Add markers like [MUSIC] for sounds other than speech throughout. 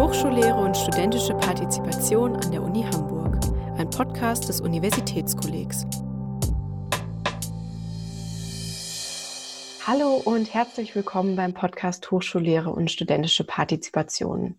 Hochschullehre und studentische Partizipation an der Uni Hamburg, ein Podcast des Universitätskollegs. Hallo und herzlich willkommen beim Podcast Hochschullehre und studentische Partizipation.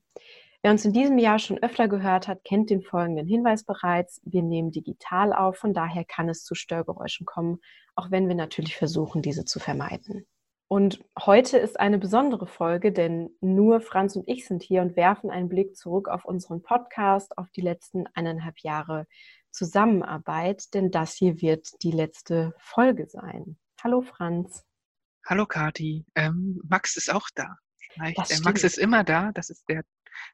Wer uns in diesem Jahr schon öfter gehört hat, kennt den folgenden Hinweis bereits. Wir nehmen digital auf, von daher kann es zu Störgeräuschen kommen, auch wenn wir natürlich versuchen, diese zu vermeiden. Und heute ist eine besondere Folge, denn nur Franz und ich sind hier und werfen einen Blick zurück auf unseren Podcast, auf die letzten eineinhalb Jahre Zusammenarbeit, denn das hier wird die letzte Folge sein. Hallo Franz. Hallo Kati. Ähm, Max ist auch da. Äh, Max ist immer da. Das ist der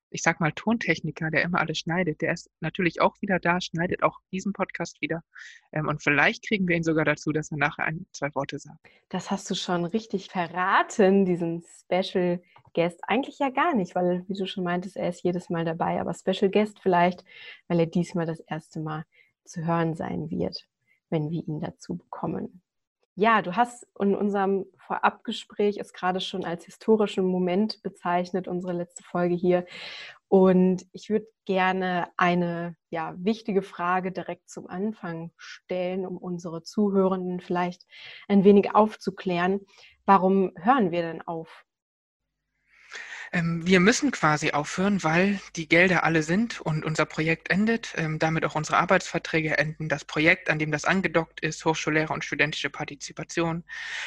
ich sag mal, Tontechniker, der immer alles schneidet, der ist natürlich auch wieder da, schneidet auch diesen Podcast wieder. Ähm, und vielleicht kriegen wir ihn sogar dazu, dass er nachher ein, zwei Worte sagt. Das hast du schon richtig verraten, diesen Special Guest. Eigentlich ja gar nicht, weil, wie du schon meintest, er ist jedes Mal dabei, aber Special Guest vielleicht, weil er diesmal das erste Mal zu hören sein wird, wenn wir ihn dazu bekommen. Ja, du hast in unserem Vorabgespräch es gerade schon als historischen Moment bezeichnet, unsere letzte Folge hier. Und ich würde gerne eine ja, wichtige Frage direkt zum Anfang stellen, um unsere Zuhörenden vielleicht ein wenig aufzuklären. Warum hören wir denn auf? Ähm, wir müssen quasi aufhören, weil die Gelder alle sind und unser Projekt endet, ähm, damit auch unsere Arbeitsverträge enden. Das Projekt, an dem das angedockt ist, Hochschullehrer und studentische Partizipation,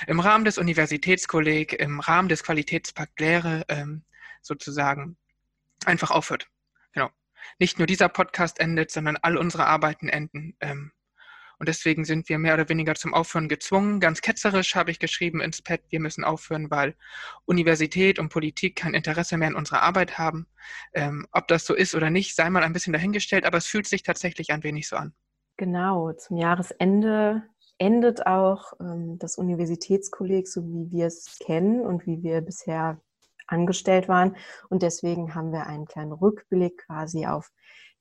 im Rahmen des Universitätskolleg, im Rahmen des Qualitätspakt Lehre ähm, sozusagen einfach aufhört. Genau. Nicht nur dieser Podcast endet, sondern all unsere Arbeiten enden. Und deswegen sind wir mehr oder weniger zum Aufhören gezwungen. Ganz ketzerisch habe ich geschrieben ins Pad, wir müssen aufhören, weil Universität und Politik kein Interesse mehr an unserer Arbeit haben. Ähm, ob das so ist oder nicht, sei mal ein bisschen dahingestellt, aber es fühlt sich tatsächlich ein wenig so an. Genau, zum Jahresende endet auch ähm, das Universitätskolleg, so wie wir es kennen und wie wir bisher angestellt waren. Und deswegen haben wir einen kleinen Rückblick quasi auf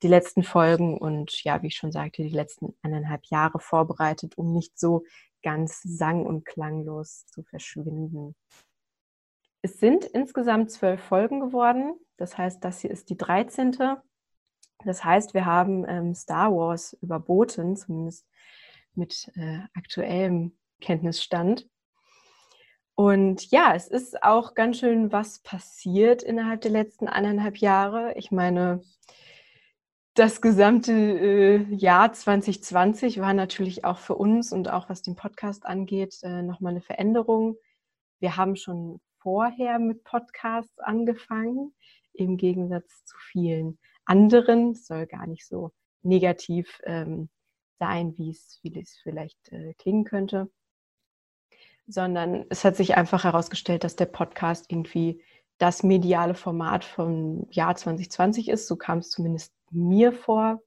die letzten Folgen und ja, wie ich schon sagte, die letzten eineinhalb Jahre vorbereitet, um nicht so ganz sang- und klanglos zu verschwinden. Es sind insgesamt zwölf Folgen geworden. Das heißt, das hier ist die 13. Das heißt, wir haben ähm, Star Wars überboten, zumindest mit äh, aktuellem Kenntnisstand. Und ja, es ist auch ganz schön was passiert innerhalb der letzten eineinhalb Jahre. Ich meine, das gesamte äh, Jahr 2020 war natürlich auch für uns und auch was den Podcast angeht, äh, nochmal eine Veränderung. Wir haben schon vorher mit Podcasts angefangen, im Gegensatz zu vielen anderen. Es soll gar nicht so negativ ähm, sein, wie es, wie es vielleicht äh, klingen könnte, sondern es hat sich einfach herausgestellt, dass der Podcast irgendwie das mediale Format vom Jahr 2020 ist. So kam es zumindest mir vor.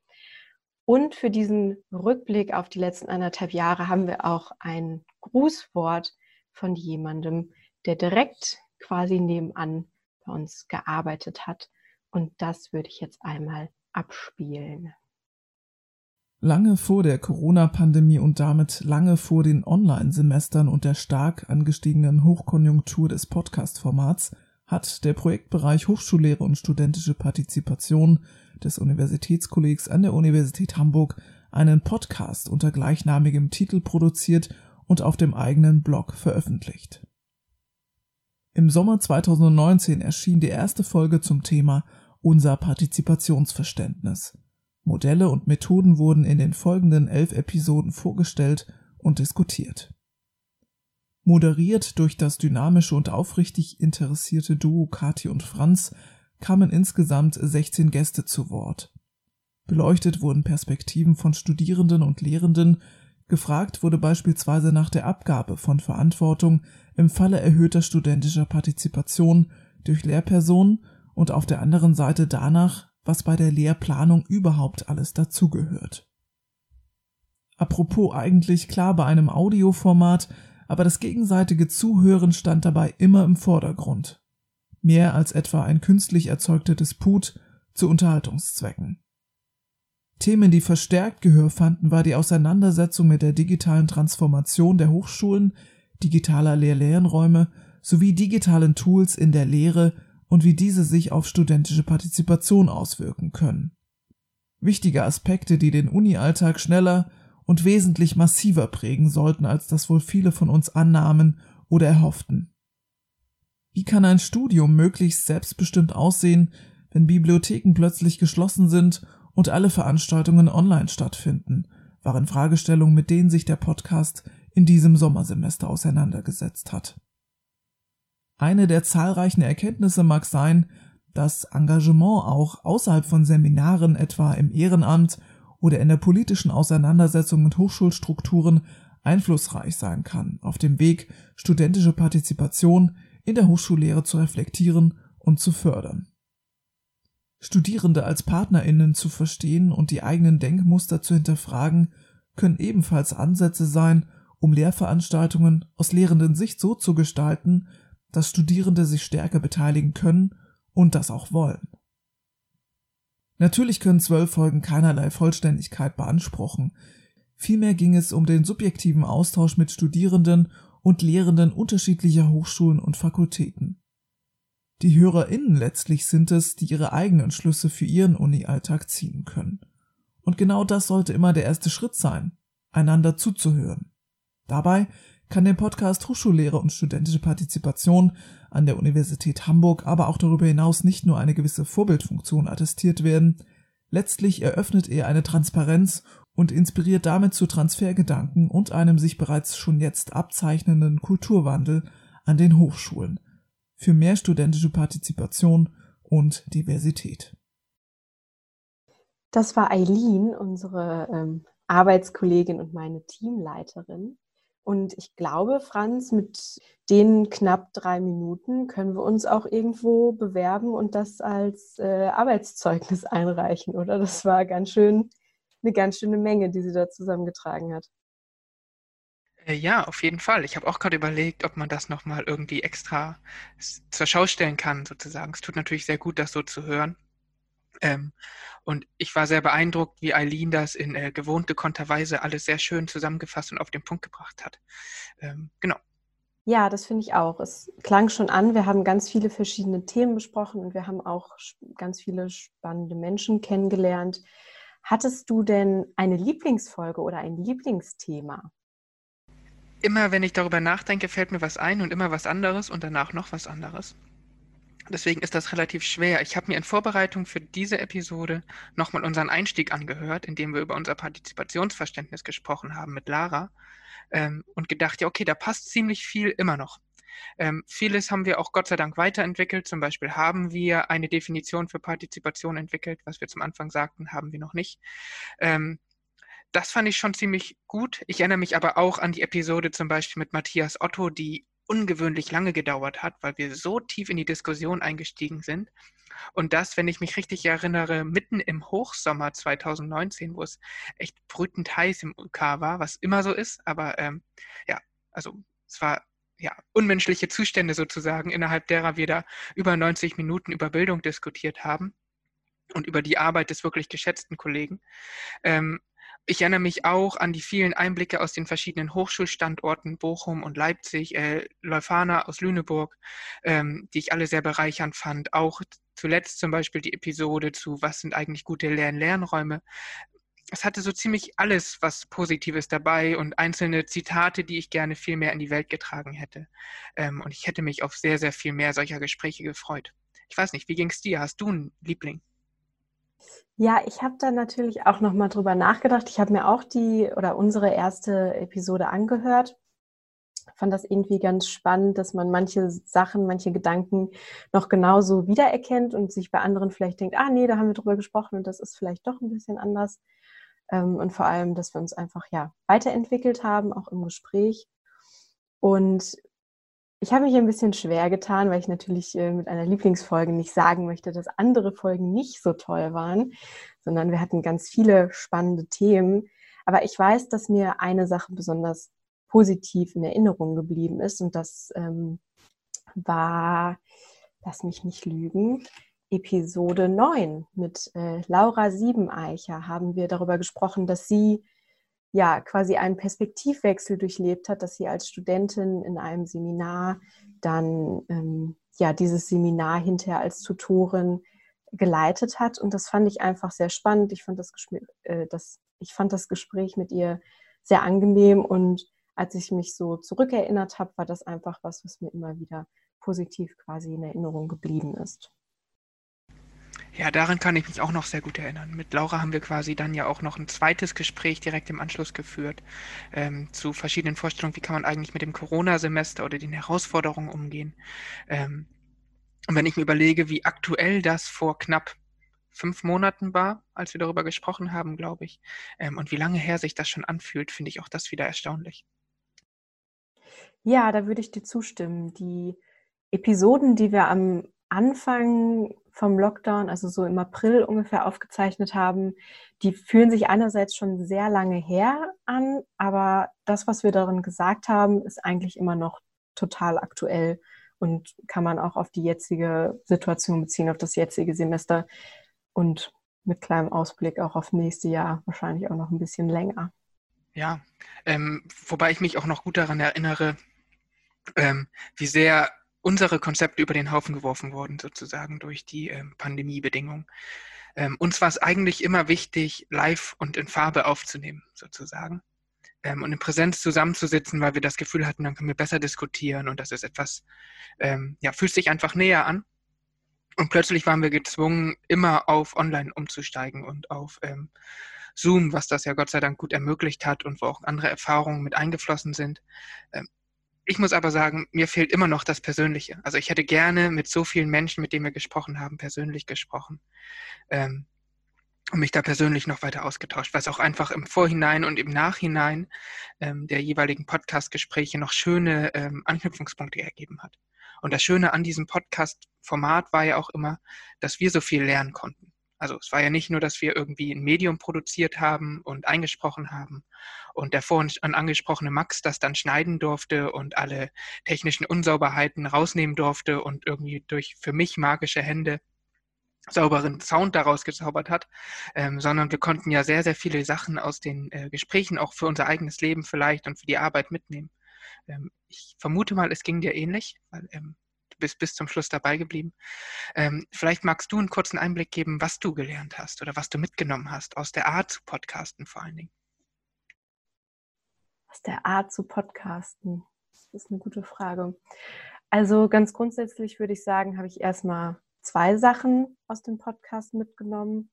Und für diesen Rückblick auf die letzten anderthalb Jahre haben wir auch ein Grußwort von jemandem, der direkt quasi nebenan bei uns gearbeitet hat. Und das würde ich jetzt einmal abspielen. Lange vor der Corona-Pandemie und damit lange vor den Online-Semestern und der stark angestiegenen Hochkonjunktur des Podcast-Formats hat der Projektbereich Hochschullehre und studentische Partizipation des Universitätskollegs an der Universität Hamburg einen Podcast unter gleichnamigem Titel produziert und auf dem eigenen Blog veröffentlicht. Im Sommer 2019 erschien die erste Folge zum Thema Unser Partizipationsverständnis. Modelle und Methoden wurden in den folgenden elf Episoden vorgestellt und diskutiert. Moderiert durch das dynamische und aufrichtig interessierte Duo Kati und Franz kamen insgesamt 16 Gäste zu Wort. Beleuchtet wurden Perspektiven von Studierenden und Lehrenden, gefragt wurde beispielsweise nach der Abgabe von Verantwortung im Falle erhöhter studentischer Partizipation durch Lehrpersonen und auf der anderen Seite danach, was bei der Lehrplanung überhaupt alles dazugehört. Apropos eigentlich klar bei einem Audioformat, aber das gegenseitige Zuhören stand dabei immer im Vordergrund mehr als etwa ein künstlich erzeugter Disput zu Unterhaltungszwecken. Themen, die verstärkt Gehör fanden, war die Auseinandersetzung mit der digitalen Transformation der Hochschulen, digitaler Lehr-Lernräume sowie digitalen Tools in der Lehre und wie diese sich auf studentische Partizipation auswirken können. Wichtige Aspekte, die den Uni-Alltag schneller und wesentlich massiver prägen sollten, als das wohl viele von uns annahmen oder erhofften. Wie kann ein Studium möglichst selbstbestimmt aussehen, wenn Bibliotheken plötzlich geschlossen sind und alle Veranstaltungen online stattfinden, waren Fragestellungen, mit denen sich der Podcast in diesem Sommersemester auseinandergesetzt hat. Eine der zahlreichen Erkenntnisse mag sein, dass Engagement auch außerhalb von Seminaren, etwa im Ehrenamt oder in der politischen Auseinandersetzung mit Hochschulstrukturen, einflussreich sein kann, auf dem Weg, studentische Partizipation in der Hochschullehre zu reflektieren und zu fördern. Studierende als Partnerinnen zu verstehen und die eigenen Denkmuster zu hinterfragen, können ebenfalls Ansätze sein, um Lehrveranstaltungen aus lehrenden Sicht so zu gestalten, dass Studierende sich stärker beteiligen können und das auch wollen. Natürlich können zwölf Folgen keinerlei Vollständigkeit beanspruchen. Vielmehr ging es um den subjektiven Austausch mit Studierenden und Lehrenden unterschiedlicher Hochschulen und Fakultäten. Die HörerInnen letztlich sind es, die ihre eigenen Schlüsse für ihren Uni-Alltag ziehen können. Und genau das sollte immer der erste Schritt sein, einander zuzuhören. Dabei kann der Podcast Hochschullehre und studentische Partizipation an der Universität Hamburg aber auch darüber hinaus nicht nur eine gewisse Vorbildfunktion attestiert werden, letztlich eröffnet er eine Transparenz und inspiriert damit zu Transfergedanken und einem sich bereits schon jetzt abzeichnenden Kulturwandel an den Hochschulen für mehr studentische Partizipation und Diversität. Das war Eileen, unsere ähm, Arbeitskollegin und meine Teamleiterin. Und ich glaube, Franz, mit den knapp drei Minuten können wir uns auch irgendwo bewerben und das als äh, Arbeitszeugnis [LAUGHS] einreichen, oder? Das war ganz schön, eine ganz schöne Menge, die sie da zusammengetragen hat. Äh, ja, auf jeden Fall. Ich habe auch gerade überlegt, ob man das nochmal irgendwie extra zur Schau stellen kann, sozusagen. Es tut natürlich sehr gut, das so zu hören. Ähm, und ich war sehr beeindruckt, wie Eileen das in äh, gewohnt gekonnter Weise alles sehr schön zusammengefasst und auf den Punkt gebracht hat. Ähm, genau. Ja, das finde ich auch. Es klang schon an, wir haben ganz viele verschiedene Themen besprochen und wir haben auch ganz viele spannende Menschen kennengelernt. Hattest du denn eine Lieblingsfolge oder ein Lieblingsthema? Immer wenn ich darüber nachdenke, fällt mir was ein und immer was anderes und danach noch was anderes. Deswegen ist das relativ schwer. Ich habe mir in Vorbereitung für diese Episode nochmal unseren Einstieg angehört, in dem wir über unser Partizipationsverständnis gesprochen haben mit Lara ähm, und gedacht, ja, okay, da passt ziemlich viel immer noch. Ähm, vieles haben wir auch Gott sei Dank weiterentwickelt. Zum Beispiel haben wir eine Definition für Partizipation entwickelt, was wir zum Anfang sagten, haben wir noch nicht. Ähm, das fand ich schon ziemlich gut. Ich erinnere mich aber auch an die Episode zum Beispiel mit Matthias Otto, die ungewöhnlich lange gedauert hat, weil wir so tief in die Diskussion eingestiegen sind. Und das, wenn ich mich richtig erinnere, mitten im Hochsommer 2019, wo es echt brütend heiß im UK war, was immer so ist. Aber ähm, ja, also es war ja unmenschliche Zustände sozusagen, innerhalb derer wir da über 90 Minuten über Bildung diskutiert haben und über die Arbeit des wirklich geschätzten Kollegen. Ähm, ich erinnere mich auch an die vielen Einblicke aus den verschiedenen Hochschulstandorten Bochum und Leipzig, äh, Leuphana aus Lüneburg, ähm, die ich alle sehr bereichernd fand. Auch zuletzt zum Beispiel die Episode zu Was sind eigentlich gute Lern-Lernräume. Es hatte so ziemlich alles, was Positives dabei und einzelne Zitate, die ich gerne viel mehr in die Welt getragen hätte. Ähm, und ich hätte mich auf sehr, sehr viel mehr solcher Gespräche gefreut. Ich weiß nicht, wie ging es dir? Hast du einen Liebling? Ja, ich habe da natürlich auch noch mal drüber nachgedacht. Ich habe mir auch die oder unsere erste Episode angehört. Fand das irgendwie ganz spannend, dass man manche Sachen, manche Gedanken noch genauso wiedererkennt und sich bei anderen vielleicht denkt, ah nee, da haben wir drüber gesprochen und das ist vielleicht doch ein bisschen anders. Ähm, und vor allem, dass wir uns einfach ja weiterentwickelt haben, auch im Gespräch. Und ich habe mich ein bisschen schwer getan, weil ich natürlich äh, mit einer Lieblingsfolge nicht sagen möchte, dass andere Folgen nicht so toll waren, sondern wir hatten ganz viele spannende Themen. Aber ich weiß, dass mir eine Sache besonders positiv in Erinnerung geblieben ist und das ähm, war, lass mich nicht lügen, Episode 9 mit äh, Laura Siebeneicher haben wir darüber gesprochen, dass sie ja quasi einen Perspektivwechsel durchlebt hat, dass sie als Studentin in einem Seminar dann ähm, ja dieses Seminar hinterher als Tutorin geleitet hat. Und das fand ich einfach sehr spannend. Ich fand das, äh, das, ich fand das Gespräch mit ihr sehr angenehm und als ich mich so zurückerinnert habe, war das einfach was, was mir immer wieder positiv quasi in Erinnerung geblieben ist. Ja, daran kann ich mich auch noch sehr gut erinnern. Mit Laura haben wir quasi dann ja auch noch ein zweites Gespräch direkt im Anschluss geführt ähm, zu verschiedenen Vorstellungen, wie kann man eigentlich mit dem Corona-Semester oder den Herausforderungen umgehen. Ähm, und wenn ich mir überlege, wie aktuell das vor knapp fünf Monaten war, als wir darüber gesprochen haben, glaube ich, ähm, und wie lange her sich das schon anfühlt, finde ich auch das wieder erstaunlich. Ja, da würde ich dir zustimmen. Die Episoden, die wir am Anfang vom Lockdown, also so im April ungefähr aufgezeichnet haben, die fühlen sich einerseits schon sehr lange her an, aber das, was wir darin gesagt haben, ist eigentlich immer noch total aktuell und kann man auch auf die jetzige Situation beziehen, auf das jetzige Semester und mit kleinem Ausblick auch auf nächste Jahr wahrscheinlich auch noch ein bisschen länger. Ja, ähm, wobei ich mich auch noch gut daran erinnere, ähm, wie sehr unsere Konzepte über den Haufen geworfen wurden, sozusagen durch die ähm, Pandemiebedingungen. Ähm, uns war es eigentlich immer wichtig, live und in Farbe aufzunehmen, sozusagen. Ähm, und in Präsenz zusammenzusitzen, weil wir das Gefühl hatten, dann können wir besser diskutieren und das ist etwas, ähm, ja, fühlt sich einfach näher an. Und plötzlich waren wir gezwungen, immer auf Online umzusteigen und auf ähm, Zoom, was das ja Gott sei Dank gut ermöglicht hat und wo auch andere Erfahrungen mit eingeflossen sind. Ich muss aber sagen, mir fehlt immer noch das Persönliche. Also ich hätte gerne mit so vielen Menschen, mit denen wir gesprochen haben, persönlich gesprochen. Ähm, und mich da persönlich noch weiter ausgetauscht, was auch einfach im Vorhinein und im Nachhinein ähm, der jeweiligen Podcast-Gespräche noch schöne ähm, Anknüpfungspunkte ergeben hat. Und das Schöne an diesem Podcast-Format war ja auch immer, dass wir so viel lernen konnten. Also es war ja nicht nur, dass wir irgendwie ein Medium produziert haben und eingesprochen haben und der vorhin angesprochene Max das dann schneiden durfte und alle technischen Unsauberheiten rausnehmen durfte und irgendwie durch für mich magische Hände sauberen Sound daraus gezaubert hat, ähm, sondern wir konnten ja sehr, sehr viele Sachen aus den äh, Gesprächen auch für unser eigenes Leben vielleicht und für die Arbeit mitnehmen. Ähm, ich vermute mal, es ging dir ähnlich, weil ähm, du bist bis zum Schluss dabei geblieben. Ähm, vielleicht magst du einen kurzen Einblick geben, was du gelernt hast oder was du mitgenommen hast aus der Art zu podcasten vor allen Dingen. Aus der Art zu podcasten, das ist eine gute Frage. Also ganz grundsätzlich würde ich sagen, habe ich erstmal zwei Sachen aus dem Podcast mitgenommen.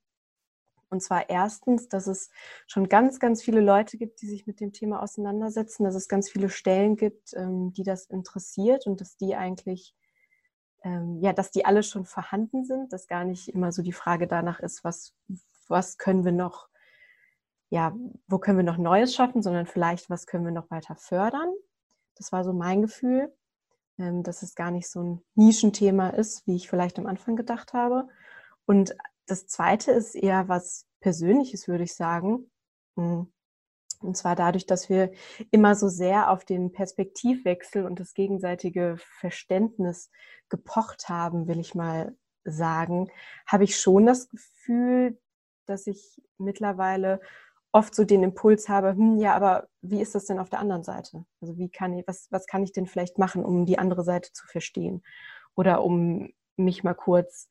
Und zwar erstens, dass es schon ganz, ganz viele Leute gibt, die sich mit dem Thema auseinandersetzen, dass es ganz viele Stellen gibt, ähm, die das interessiert und dass die eigentlich, ähm, ja, dass die alle schon vorhanden sind, dass gar nicht immer so die Frage danach ist, was, was können wir noch, ja, wo können wir noch Neues schaffen, sondern vielleicht, was können wir noch weiter fördern. Das war so mein Gefühl, ähm, dass es gar nicht so ein Nischenthema ist, wie ich vielleicht am Anfang gedacht habe. Und das zweite ist eher was Persönliches, würde ich sagen. Hm. Und zwar dadurch, dass wir immer so sehr auf den Perspektivwechsel und das gegenseitige Verständnis gepocht haben, will ich mal sagen, habe ich schon das Gefühl, dass ich mittlerweile oft so den Impuls habe, hm, ja, aber wie ist das denn auf der anderen Seite? Also wie kann ich, was, was kann ich denn vielleicht machen, um die andere Seite zu verstehen? Oder um mich mal kurz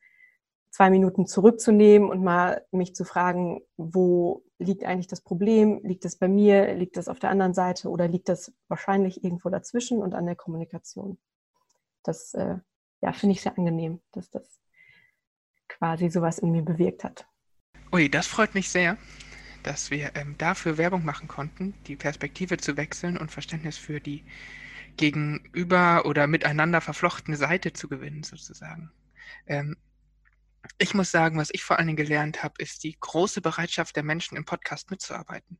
zwei Minuten zurückzunehmen und mal mich zu fragen, wo liegt eigentlich das Problem? Liegt das bei mir? Liegt das auf der anderen Seite? Oder liegt das wahrscheinlich irgendwo dazwischen und an der Kommunikation? Das äh, ja, finde ich sehr angenehm, dass das quasi sowas in mir bewirkt hat. Ui, das freut mich sehr, dass wir ähm, dafür Werbung machen konnten, die Perspektive zu wechseln und Verständnis für die gegenüber oder miteinander verflochtene Seite zu gewinnen, sozusagen. Ähm, ich muss sagen, was ich vor allen Dingen gelernt habe, ist die große Bereitschaft der Menschen im Podcast mitzuarbeiten.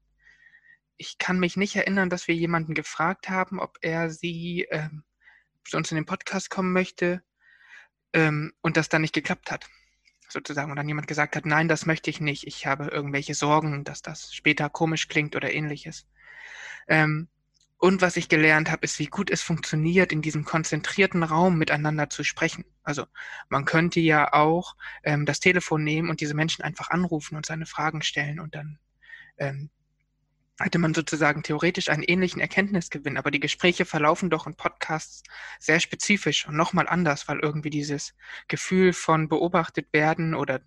Ich kann mich nicht erinnern, dass wir jemanden gefragt haben, ob er sie ähm, zu uns in den Podcast kommen möchte ähm, und das dann nicht geklappt hat, sozusagen. Und dann jemand gesagt hat, nein, das möchte ich nicht. Ich habe irgendwelche Sorgen, dass das später komisch klingt oder ähnliches. Ähm, und was ich gelernt habe, ist, wie gut es funktioniert, in diesem konzentrierten Raum miteinander zu sprechen. Also man könnte ja auch ähm, das Telefon nehmen und diese Menschen einfach anrufen und seine Fragen stellen und dann ähm, hatte man sozusagen theoretisch einen ähnlichen Erkenntnisgewinn, aber die Gespräche verlaufen doch in Podcasts sehr spezifisch und nochmal anders, weil irgendwie dieses Gefühl von beobachtet werden oder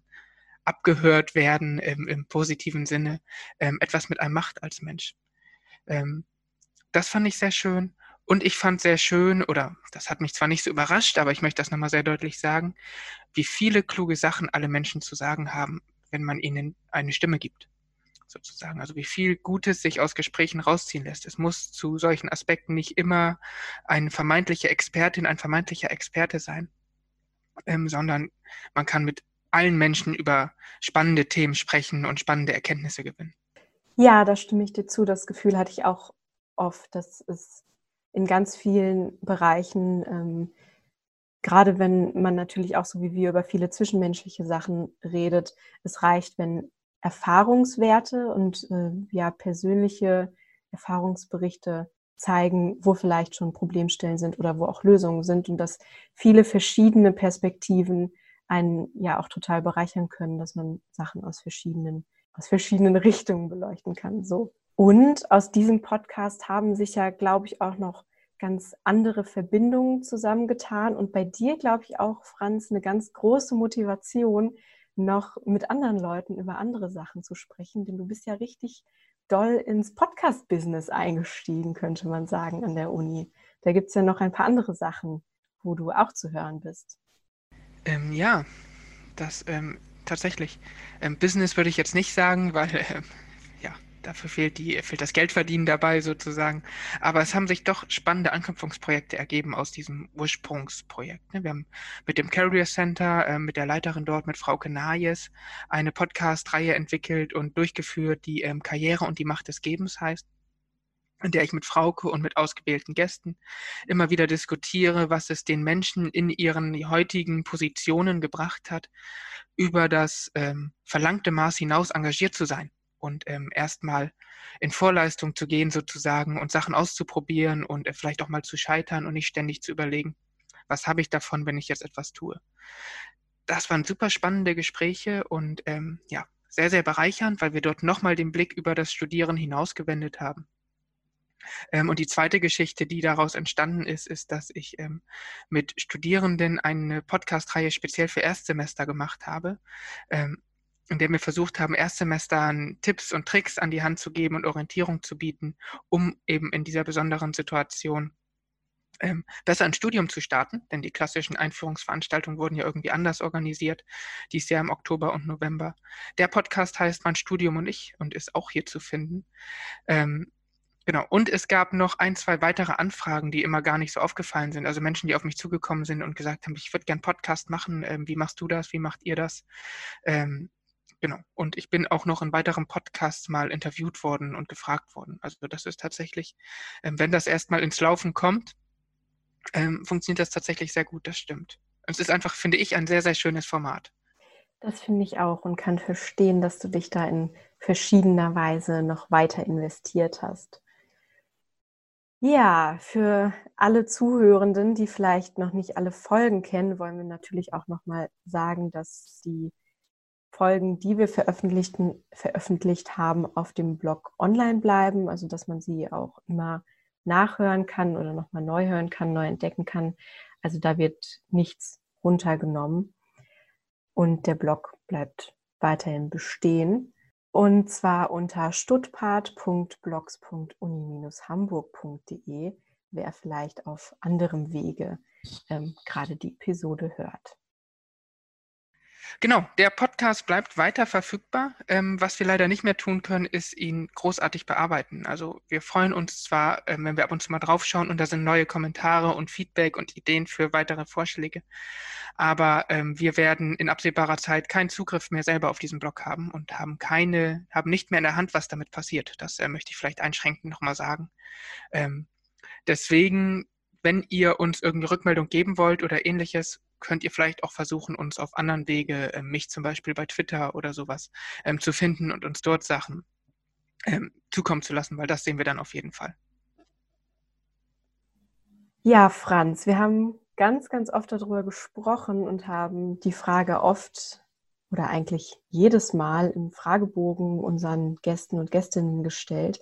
abgehört werden im, im positiven Sinne ähm, etwas mit einem macht als Mensch. Ähm, das fand ich sehr schön. Und ich fand sehr schön, oder das hat mich zwar nicht so überrascht, aber ich möchte das nochmal sehr deutlich sagen, wie viele kluge Sachen alle Menschen zu sagen haben, wenn man ihnen eine Stimme gibt sozusagen. Also wie viel Gutes sich aus Gesprächen rausziehen lässt. Es muss zu solchen Aspekten nicht immer eine vermeintliche Expertin, ein vermeintlicher Experte sein, ähm, sondern man kann mit allen Menschen über spannende Themen sprechen und spannende Erkenntnisse gewinnen. Ja, da stimme ich dir zu. Das Gefühl hatte ich auch oft, dass es in ganz vielen Bereichen, ähm, gerade wenn man natürlich auch so wie wir über viele zwischenmenschliche Sachen redet, es reicht, wenn Erfahrungswerte und äh, ja persönliche Erfahrungsberichte zeigen, wo vielleicht schon Problemstellen sind oder wo auch Lösungen sind und dass viele verschiedene Perspektiven einen ja auch total bereichern können, dass man Sachen aus verschiedenen aus verschiedenen [LAUGHS] Richtungen beleuchten kann. So. Und aus diesem Podcast haben sich ja, glaube ich, auch noch ganz andere Verbindungen zusammengetan und bei dir, glaube ich, auch, Franz, eine ganz große Motivation, noch mit anderen Leuten über andere Sachen zu sprechen, denn du bist ja richtig doll ins Podcast-Business eingestiegen, könnte man sagen, an der Uni. Da gibt es ja noch ein paar andere Sachen, wo du auch zu hören bist. Ähm, ja, das ähm, tatsächlich. Ähm, Business würde ich jetzt nicht sagen, weil äh, Dafür fehlt, die, fehlt das Geldverdienen dabei sozusagen. Aber es haben sich doch spannende Anknüpfungsprojekte ergeben aus diesem Ursprungsprojekt. Ne? Wir haben mit dem Career Center, äh, mit der Leiterin dort, mit Frau Kenayes, eine Podcast-Reihe entwickelt und durchgeführt, die ähm, Karriere und die Macht des Gebens heißt in der ich mit Frauke und mit ausgewählten Gästen immer wieder diskutiere, was es den Menschen in ihren heutigen Positionen gebracht hat, über das ähm, verlangte Maß hinaus engagiert zu sein und ähm, erstmal in Vorleistung zu gehen sozusagen und Sachen auszuprobieren und äh, vielleicht auch mal zu scheitern und nicht ständig zu überlegen, was habe ich davon, wenn ich jetzt etwas tue. Das waren super spannende Gespräche und ähm, ja, sehr, sehr bereichernd, weil wir dort nochmal den Blick über das Studieren hinausgewendet haben. Ähm, und die zweite Geschichte, die daraus entstanden ist, ist, dass ich ähm, mit Studierenden eine Podcast-Reihe speziell für Erstsemester gemacht habe. Ähm, in der wir versucht haben, Erstsemestern Tipps und Tricks an die Hand zu geben und Orientierung zu bieten, um eben in dieser besonderen Situation ähm, besser ein Studium zu starten, denn die klassischen Einführungsveranstaltungen wurden ja irgendwie anders organisiert, dies Jahr im Oktober und November. Der Podcast heißt Mein Studium und ich und ist auch hier zu finden. Ähm, Genau. Und es gab noch ein, zwei weitere Anfragen, die immer gar nicht so aufgefallen sind. Also Menschen, die auf mich zugekommen sind und gesagt haben, ich würde gern Podcast machen. Ähm, wie machst du das? Wie macht ihr das? Ähm, Genau. Und ich bin auch noch in weiteren Podcasts mal interviewt worden und gefragt worden. Also das ist tatsächlich, ähm, wenn das erstmal ins Laufen kommt, ähm, funktioniert das tatsächlich sehr gut, das stimmt. Es ist einfach, finde ich, ein sehr, sehr schönes Format. Das finde ich auch und kann verstehen, dass du dich da in verschiedener Weise noch weiter investiert hast. Ja, für alle Zuhörenden, die vielleicht noch nicht alle Folgen kennen, wollen wir natürlich auch noch mal sagen, dass die Folgen, die wir veröffentlichten, veröffentlicht haben, auf dem Blog online bleiben, also dass man sie auch immer nachhören kann oder nochmal neu hören kann, neu entdecken kann. Also da wird nichts runtergenommen und der Blog bleibt weiterhin bestehen. Und zwar unter stuttgart.blogs.uni-hamburg.de, wer vielleicht auf anderem Wege ähm, gerade die Episode hört. Genau, der Podcast bleibt weiter verfügbar. Ähm, was wir leider nicht mehr tun können, ist ihn großartig bearbeiten. Also wir freuen uns zwar, ähm, wenn wir ab und zu mal draufschauen und da sind neue Kommentare und Feedback und Ideen für weitere Vorschläge. Aber ähm, wir werden in absehbarer Zeit keinen Zugriff mehr selber auf diesen Blog haben und haben keine, haben nicht mehr in der Hand, was damit passiert. Das äh, möchte ich vielleicht einschränkend nochmal sagen. Ähm, deswegen wenn ihr uns irgendeine Rückmeldung geben wollt oder ähnliches, könnt ihr vielleicht auch versuchen, uns auf anderen Wege, äh, mich zum Beispiel bei Twitter oder sowas, ähm, zu finden und uns dort Sachen ähm, zukommen zu lassen, weil das sehen wir dann auf jeden Fall. Ja, Franz, wir haben ganz, ganz oft darüber gesprochen und haben die Frage oft oder eigentlich jedes Mal im Fragebogen unseren Gästen und Gästinnen gestellt.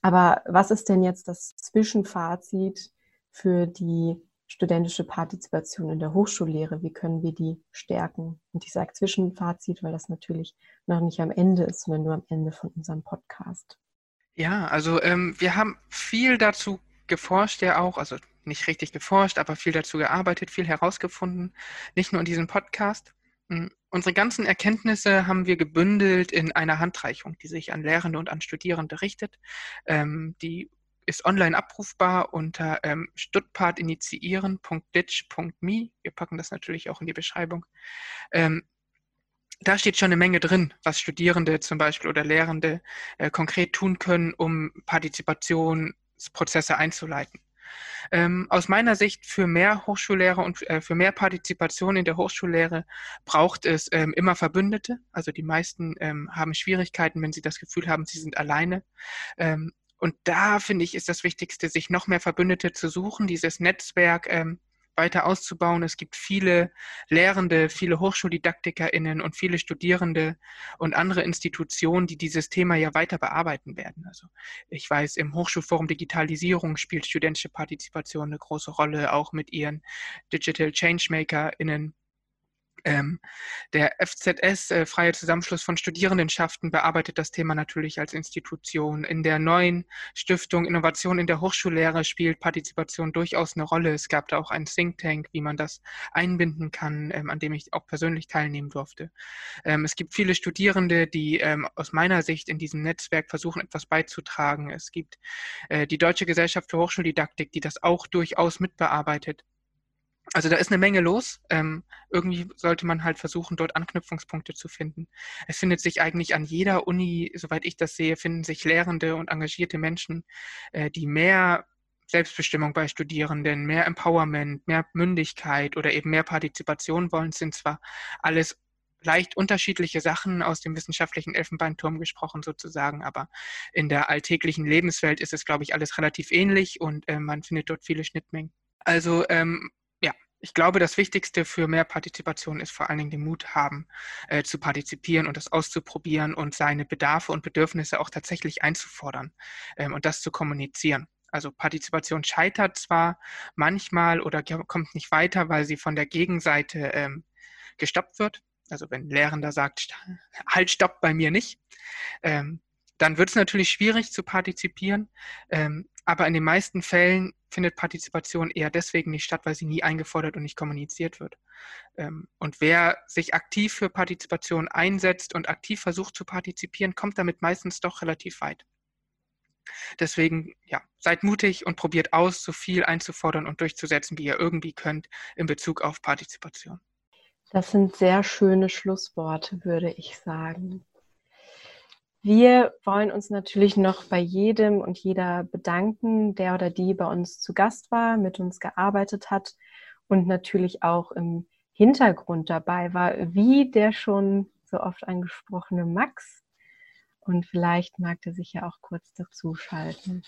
Aber was ist denn jetzt das Zwischenfazit für die studentische Partizipation in der Hochschullehre? Wie können wir die stärken? Und ich sage Zwischenfazit, weil das natürlich noch nicht am Ende ist, sondern nur am Ende von unserem Podcast. Ja, also ähm, wir haben viel dazu geforscht ja auch, also nicht richtig geforscht, aber viel dazu gearbeitet, viel herausgefunden, nicht nur in diesem Podcast. Hm, unsere ganzen Erkenntnisse haben wir gebündelt in einer Handreichung, die sich an Lehrende und an Studierende richtet. Ähm, die ist online abrufbar unter ähm, stuttpartinitiieren.ditch.me. Wir packen das natürlich auch in die Beschreibung. Ähm, da steht schon eine Menge drin, was Studierende zum Beispiel oder Lehrende äh, konkret tun können, um Partizipationsprozesse einzuleiten. Ähm, aus meiner Sicht für mehr Hochschullehre und äh, für mehr Partizipation in der Hochschullehre braucht es ähm, immer Verbündete. Also die meisten ähm, haben Schwierigkeiten, wenn sie das Gefühl haben, sie sind alleine. Und da finde ich, ist das Wichtigste, sich noch mehr Verbündete zu suchen, dieses Netzwerk ähm, weiter auszubauen. Es gibt viele Lehrende, viele HochschuldidaktikerInnen und viele Studierende und andere Institutionen, die dieses Thema ja weiter bearbeiten werden. Also ich weiß, im Hochschulforum Digitalisierung spielt studentische Partizipation eine große Rolle, auch mit ihren Digital ChangemakerInnen ähm, der FZS, äh, Freie Zusammenschluss von Studierendenschaften, bearbeitet das Thema natürlich als Institution. In der neuen Stiftung Innovation in der Hochschullehre spielt Partizipation durchaus eine Rolle. Es gab da auch einen Think Tank, wie man das einbinden kann, ähm, an dem ich auch persönlich teilnehmen durfte. Ähm, es gibt viele Studierende, die ähm, aus meiner Sicht in diesem Netzwerk versuchen, etwas beizutragen. Es gibt äh, die Deutsche Gesellschaft für Hochschuldidaktik, die das auch durchaus mitbearbeitet. Also da ist eine Menge los. Ähm, irgendwie sollte man halt versuchen, dort Anknüpfungspunkte zu finden. Es findet sich eigentlich an jeder Uni, soweit ich das sehe, finden sich Lehrende und engagierte Menschen, äh, die mehr Selbstbestimmung bei Studierenden, mehr Empowerment, mehr Mündigkeit oder eben mehr Partizipation wollen, Es sind zwar alles leicht unterschiedliche Sachen aus dem wissenschaftlichen Elfenbeinturm gesprochen sozusagen, aber in der alltäglichen Lebenswelt ist es, glaube ich, alles relativ ähnlich und äh, man findet dort viele Schnittmengen. Also ähm, ich glaube, das Wichtigste für mehr Partizipation ist vor allen Dingen den Mut haben, äh, zu partizipieren und das auszuprobieren und seine Bedarfe und Bedürfnisse auch tatsächlich einzufordern ähm, und das zu kommunizieren. Also Partizipation scheitert zwar manchmal oder kommt nicht weiter, weil sie von der Gegenseite ähm, gestoppt wird. Also wenn ein Lehrender sagt, halt, stopp bei mir nicht, ähm, dann wird es natürlich schwierig zu partizipieren. Ähm, aber in den meisten Fällen findet Partizipation eher deswegen nicht statt, weil sie nie eingefordert und nicht kommuniziert wird. Ähm, und wer sich aktiv für Partizipation einsetzt und aktiv versucht zu partizipieren, kommt damit meistens doch relativ weit. Deswegen, ja, seid mutig und probiert aus, so viel einzufordern und durchzusetzen, wie ihr irgendwie könnt in Bezug auf Partizipation. Das sind sehr schöne Schlussworte, würde ich sagen. Wir wollen uns natürlich noch bei jedem und jeder bedanken, der oder die bei uns zu Gast war, mit uns gearbeitet hat und natürlich auch im Hintergrund dabei war, wie der schon so oft angesprochene Max. Und vielleicht mag er sich ja auch kurz dazuschalten.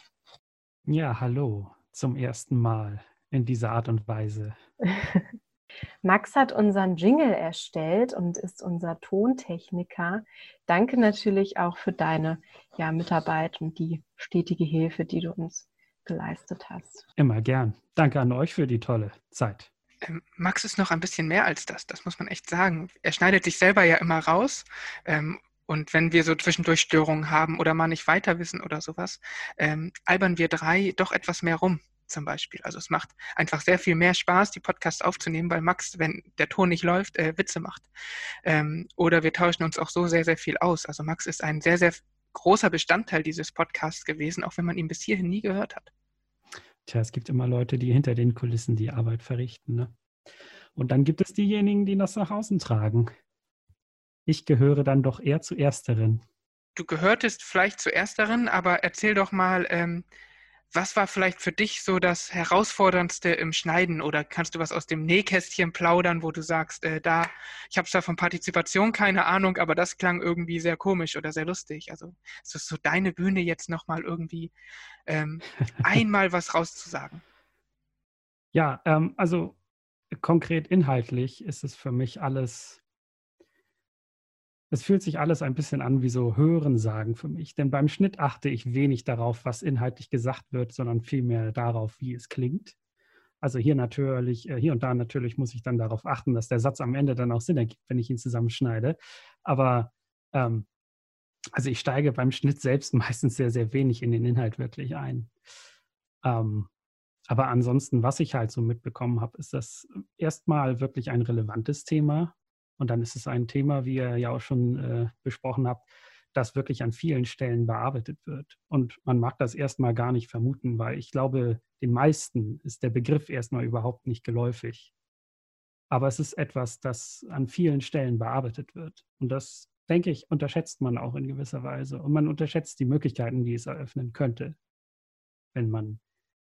Ja, hallo zum ersten Mal in dieser Art und Weise. [LAUGHS] Max hat unseren Jingle erstellt und ist unser Tontechniker. Danke natürlich auch für deine ja, Mitarbeit und die stetige Hilfe, die du uns geleistet hast. Immer gern. Danke an euch für die tolle Zeit. Ähm, Max ist noch ein bisschen mehr als das, das muss man echt sagen. Er schneidet sich selber ja immer raus. Ähm, und wenn wir so zwischendurch Störungen haben oder mal nicht weiter wissen oder sowas, ähm, albern wir drei doch etwas mehr rum zum Beispiel. Also es macht einfach sehr viel mehr Spaß, die Podcasts aufzunehmen, weil Max, wenn der Ton nicht läuft, äh, Witze macht. Ähm, oder wir tauschen uns auch so sehr, sehr viel aus. Also Max ist ein sehr, sehr großer Bestandteil dieses Podcasts gewesen, auch wenn man ihn bis hierhin nie gehört hat. Tja, es gibt immer Leute, die hinter den Kulissen die Arbeit verrichten. Ne? Und dann gibt es diejenigen, die das nach außen tragen. Ich gehöre dann doch eher zu Ersteren. Du gehörtest vielleicht zu Ersteren, aber erzähl doch mal, ähm, was war vielleicht für dich so das Herausforderndste im Schneiden oder kannst du was aus dem Nähkästchen plaudern, wo du sagst, äh, da, ich habe zwar von Partizipation keine Ahnung, aber das klang irgendwie sehr komisch oder sehr lustig. Also ist das so deine Bühne jetzt nochmal irgendwie ähm, [LAUGHS] einmal was rauszusagen? Ja, ähm, also konkret inhaltlich ist es für mich alles es fühlt sich alles ein bisschen an wie so Hörensagen für mich. Denn beim Schnitt achte ich wenig darauf, was inhaltlich gesagt wird, sondern vielmehr darauf, wie es klingt. Also hier natürlich, äh, hier und da natürlich muss ich dann darauf achten, dass der Satz am Ende dann auch Sinn ergibt, wenn ich ihn zusammenschneide. Aber ähm, also ich steige beim Schnitt selbst [LAUGHS] meistens sehr, sehr wenig in den Inhalt wirklich ein. Ähm, aber ansonsten, was ich halt so mitbekommen habe, ist das erstmal wirklich ein relevantes Thema. Und dann ist es ein Thema, wie ihr ja auch schon äh, besprochen habt, das wirklich an vielen Stellen bearbeitet wird. Und man mag das erstmal gar nicht vermuten, weil ich glaube, den meisten ist der Begriff erstmal überhaupt nicht geläufig. Aber es ist etwas, das an vielen Stellen bearbeitet wird. Und das, denke ich, unterschätzt man auch in gewisser Weise. Und man unterschätzt die Möglichkeiten, die es eröffnen könnte, wenn man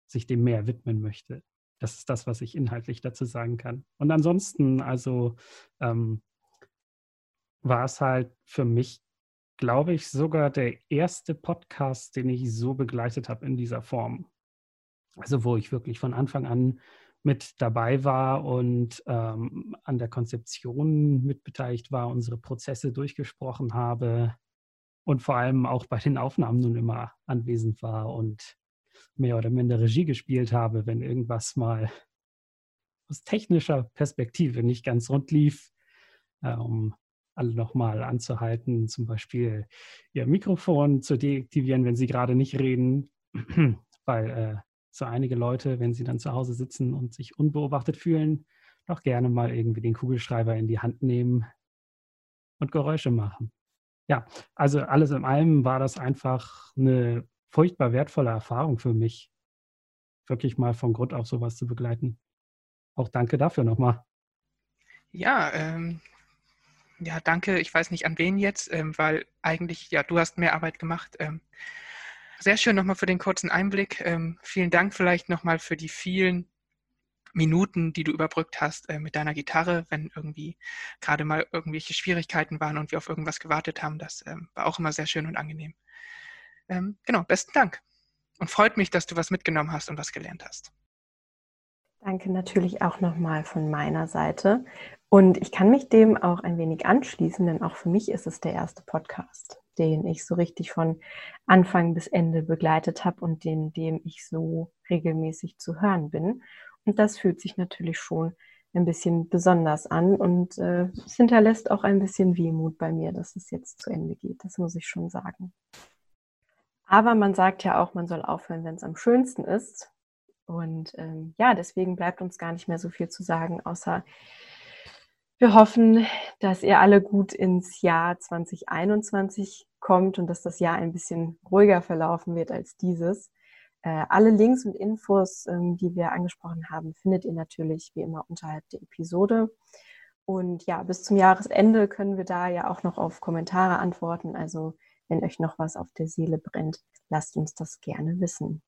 sich dem mehr widmen möchte. Das ist das, was ich inhaltlich dazu sagen kann. Und ansonsten, also ähm, war es halt für mich, glaube ich, sogar der erste Podcast, den ich so begleitet habe in dieser Form. Also wo ich wirklich von Anfang an mit dabei war und ähm, an der Konzeption mitbeteiligt war, unsere Prozesse durchgesprochen habe und vor allem auch bei den Aufnahmen nun immer anwesend war und mehr oder minder Regie gespielt habe, wenn irgendwas mal aus technischer Perspektive nicht ganz rund lief, äh, um alle nochmal anzuhalten, zum Beispiel ihr Mikrofon zu deaktivieren, wenn sie gerade nicht reden, [CLEARS THROAT] weil äh, so einige Leute, wenn sie dann zu Hause sitzen und sich unbeobachtet fühlen, doch gerne mal irgendwie den Kugelschreiber in die Hand nehmen und Geräusche machen. Ja, also alles in allem war das einfach eine furchtbar wertvolle Erfahrung für mich, wirklich mal von Grund auf sowas zu begleiten. Auch danke dafür nochmal. Ja, ähm, ja, danke. Ich weiß nicht an wen jetzt, ähm, weil eigentlich, ja, du hast mehr Arbeit gemacht. Ähm, sehr schön nochmal für den kurzen Einblick. Ähm, vielen Dank vielleicht nochmal für die vielen Minuten, die du überbrückt hast äh, mit deiner Gitarre, wenn irgendwie gerade mal irgendwelche Schwierigkeiten waren und wir auf irgendwas gewartet haben. Das ähm, war auch immer sehr schön und angenehm ähm, genau, besten Dank. Und freut mich, dass du was mitgenommen hast und was gelernt hast. Danke natürlich auch nochmal von meiner Seite. Und ich kann mich dem auch ein wenig anschließen, denn auch für mich ist es der erste Podcast, den ich so richtig von Anfang bis Ende begleitet habe und den, dem ich so regelmäßig zu hören bin. Und das fühlt sich natürlich schon ein bisschen besonders an und äh, es hinterlässt auch ein bisschen Wehmut bei mir, dass es jetzt zu Ende geht. Das muss ich schon sagen. Aber man sagt ja auch, man soll aufhören, wenn es am schönsten ist. Und ähm, ja, deswegen bleibt uns gar nicht mehr so viel zu sagen, außer wir hoffen, dass ihr alle gut ins Jahr 2021 kommt und dass das Jahr ein bisschen ruhiger verlaufen wird als dieses. Äh, alle Links und Infos, ähm, die wir angesprochen haben, findet ihr natürlich wie immer unterhalb der Episode. Und ja, bis zum Jahresende können wir da ja auch noch auf Kommentare antworten. Also wenn euch noch was auf der Seele brennt, lasst uns das gerne wissen.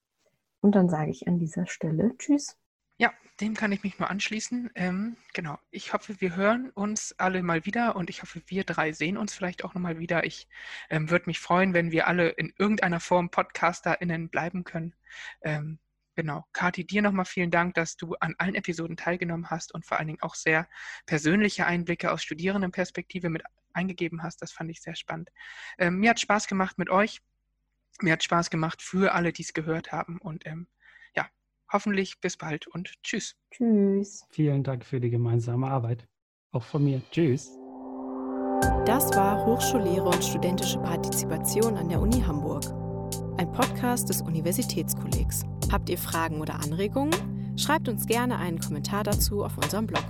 Und dann sage ich an dieser Stelle Tschüss. Ja, dem kann ich mich nur anschließen. Ähm, genau. Ich hoffe, wir hören uns alle mal wieder und ich hoffe, wir drei sehen uns vielleicht auch nochmal wieder. Ich ähm, würde mich freuen, wenn wir alle in irgendeiner Form PodcasterInnen bleiben können. Ähm, Genau. Kathi, dir nochmal vielen Dank, dass du an allen Episoden teilgenommen hast und vor allen Dingen auch sehr persönliche Einblicke aus Studierendenperspektive mit eingegeben hast. Das fand ich sehr spannend. Ähm, mir hat Spaß gemacht mit euch. Mir hat Spaß gemacht für alle, die es gehört haben. Und ähm, ja, hoffentlich bis bald und tschüss. Tschüss. Vielen Dank für die gemeinsame Arbeit. Auch von mir. Tschüss. Das war Hochschullehre und studentische Partizipation an der Uni Hamburg. Ein Podcast des Universitätskollegs. Habt ihr Fragen oder Anregungen? Schreibt uns gerne einen Kommentar dazu auf unserem Blog.